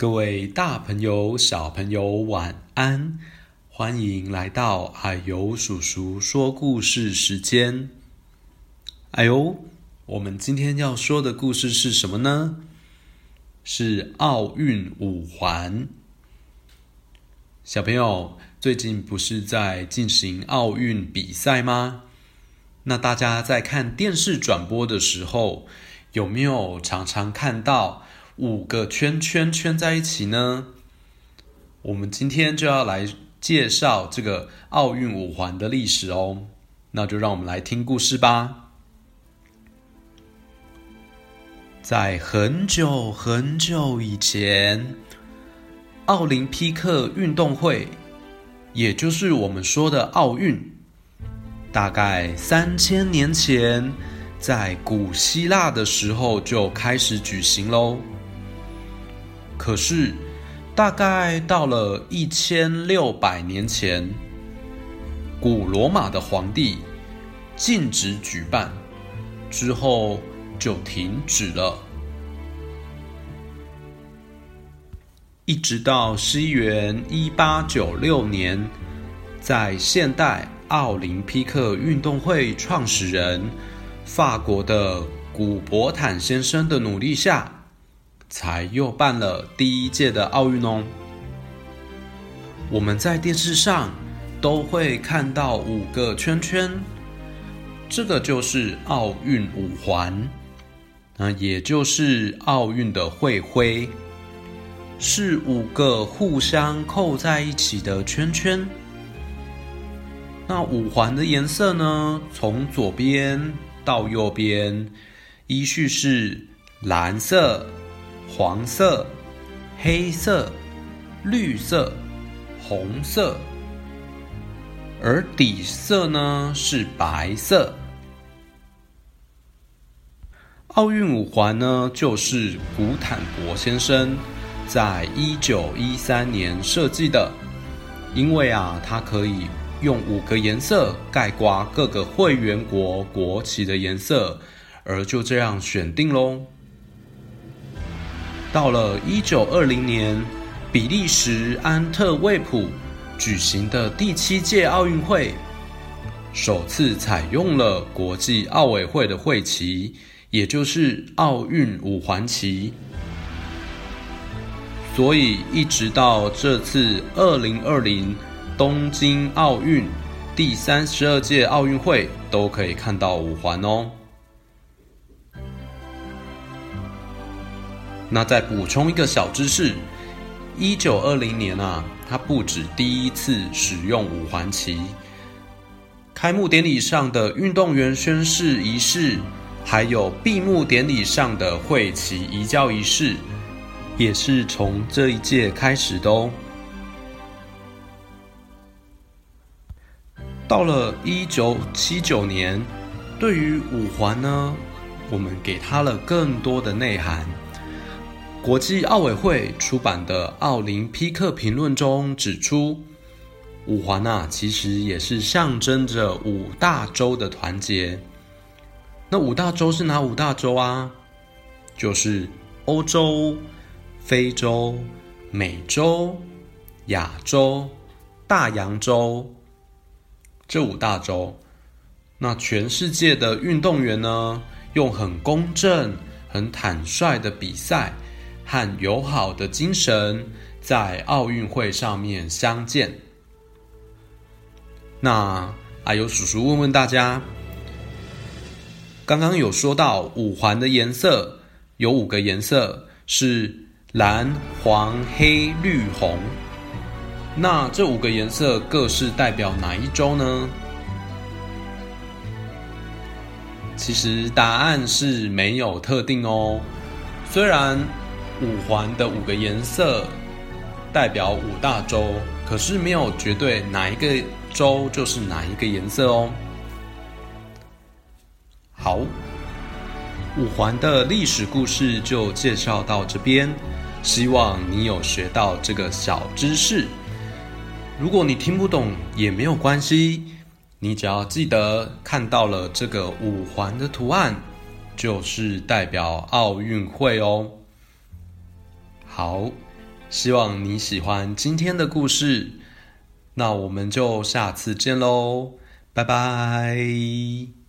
各位大朋友、小朋友，晚安！欢迎来到啊呦叔叔说故事时间。哎呦，我们今天要说的故事是什么呢？是奥运五环。小朋友，最近不是在进行奥运比赛吗？那大家在看电视转播的时候，有没有常常看到五个圈圈圈在一起呢？我们今天就要来介绍这个奥运五环的历史哦。那就让我们来听故事吧。在很久很久以前，奥林匹克运动会，也就是我们说的奥运，大概三千年前，在古希腊的时候就开始举行喽。可是，大概到了一千六百年前，古罗马的皇帝禁止举办，之后就停止了。一直到西元一八九六年，在现代奥林匹克运动会创始人法国的古伯坦先生的努力下，才又办了第一届的奥运哦。我们在电视上都会看到五个圈圈，这个就是奥运五环，那也就是奥运的会徽，是五个互相扣在一起的圈圈。那五环的颜色呢？从左边到右边，依序是蓝色。黄色、黑色、绿色、红色，而底色呢是白色。奥运五环呢，就是古坦博先生在一九一三年设计的，因为啊，它可以用五个颜色概括各个会员国国旗的颜色，而就这样选定喽。到了一九二零年，比利时安特卫普举行的第七届奥运会，首次采用了国际奥委会的会旗，也就是奥运五环旗。所以一直到这次二零二零东京奥运第三十二届奥运会，都可以看到五环哦。那再补充一个小知识：一九二零年啊，他不止第一次使用五环旗，开幕典礼上的运动员宣誓仪式，还有闭幕典礼上的会旗移交仪式，也是从这一届开始的哦。到了一九七九年，对于五环呢，我们给它了更多的内涵。国际奥委会出版的《奥林匹克评论》中指出，五环啊，其实也是象征着五大洲的团结。那五大洲是哪五大洲啊？就是欧洲、非洲、美洲、亚洲、大洋洲这五大洲。那全世界的运动员呢，用很公正、很坦率的比赛。和友好的精神在奥运会上面相见。那啊呦叔叔问问大家，刚刚有说到五环的颜色有五个颜色是蓝、黄、黑、绿、红。那这五个颜色各是代表哪一周呢？其实答案是没有特定哦，虽然。五环的五个颜色代表五大洲，可是没有绝对哪一个洲就是哪一个颜色哦。好，五环的历史故事就介绍到这边，希望你有学到这个小知识。如果你听不懂也没有关系，你只要记得看到了这个五环的图案，就是代表奥运会哦。好，希望你喜欢今天的故事，那我们就下次见喽，拜拜。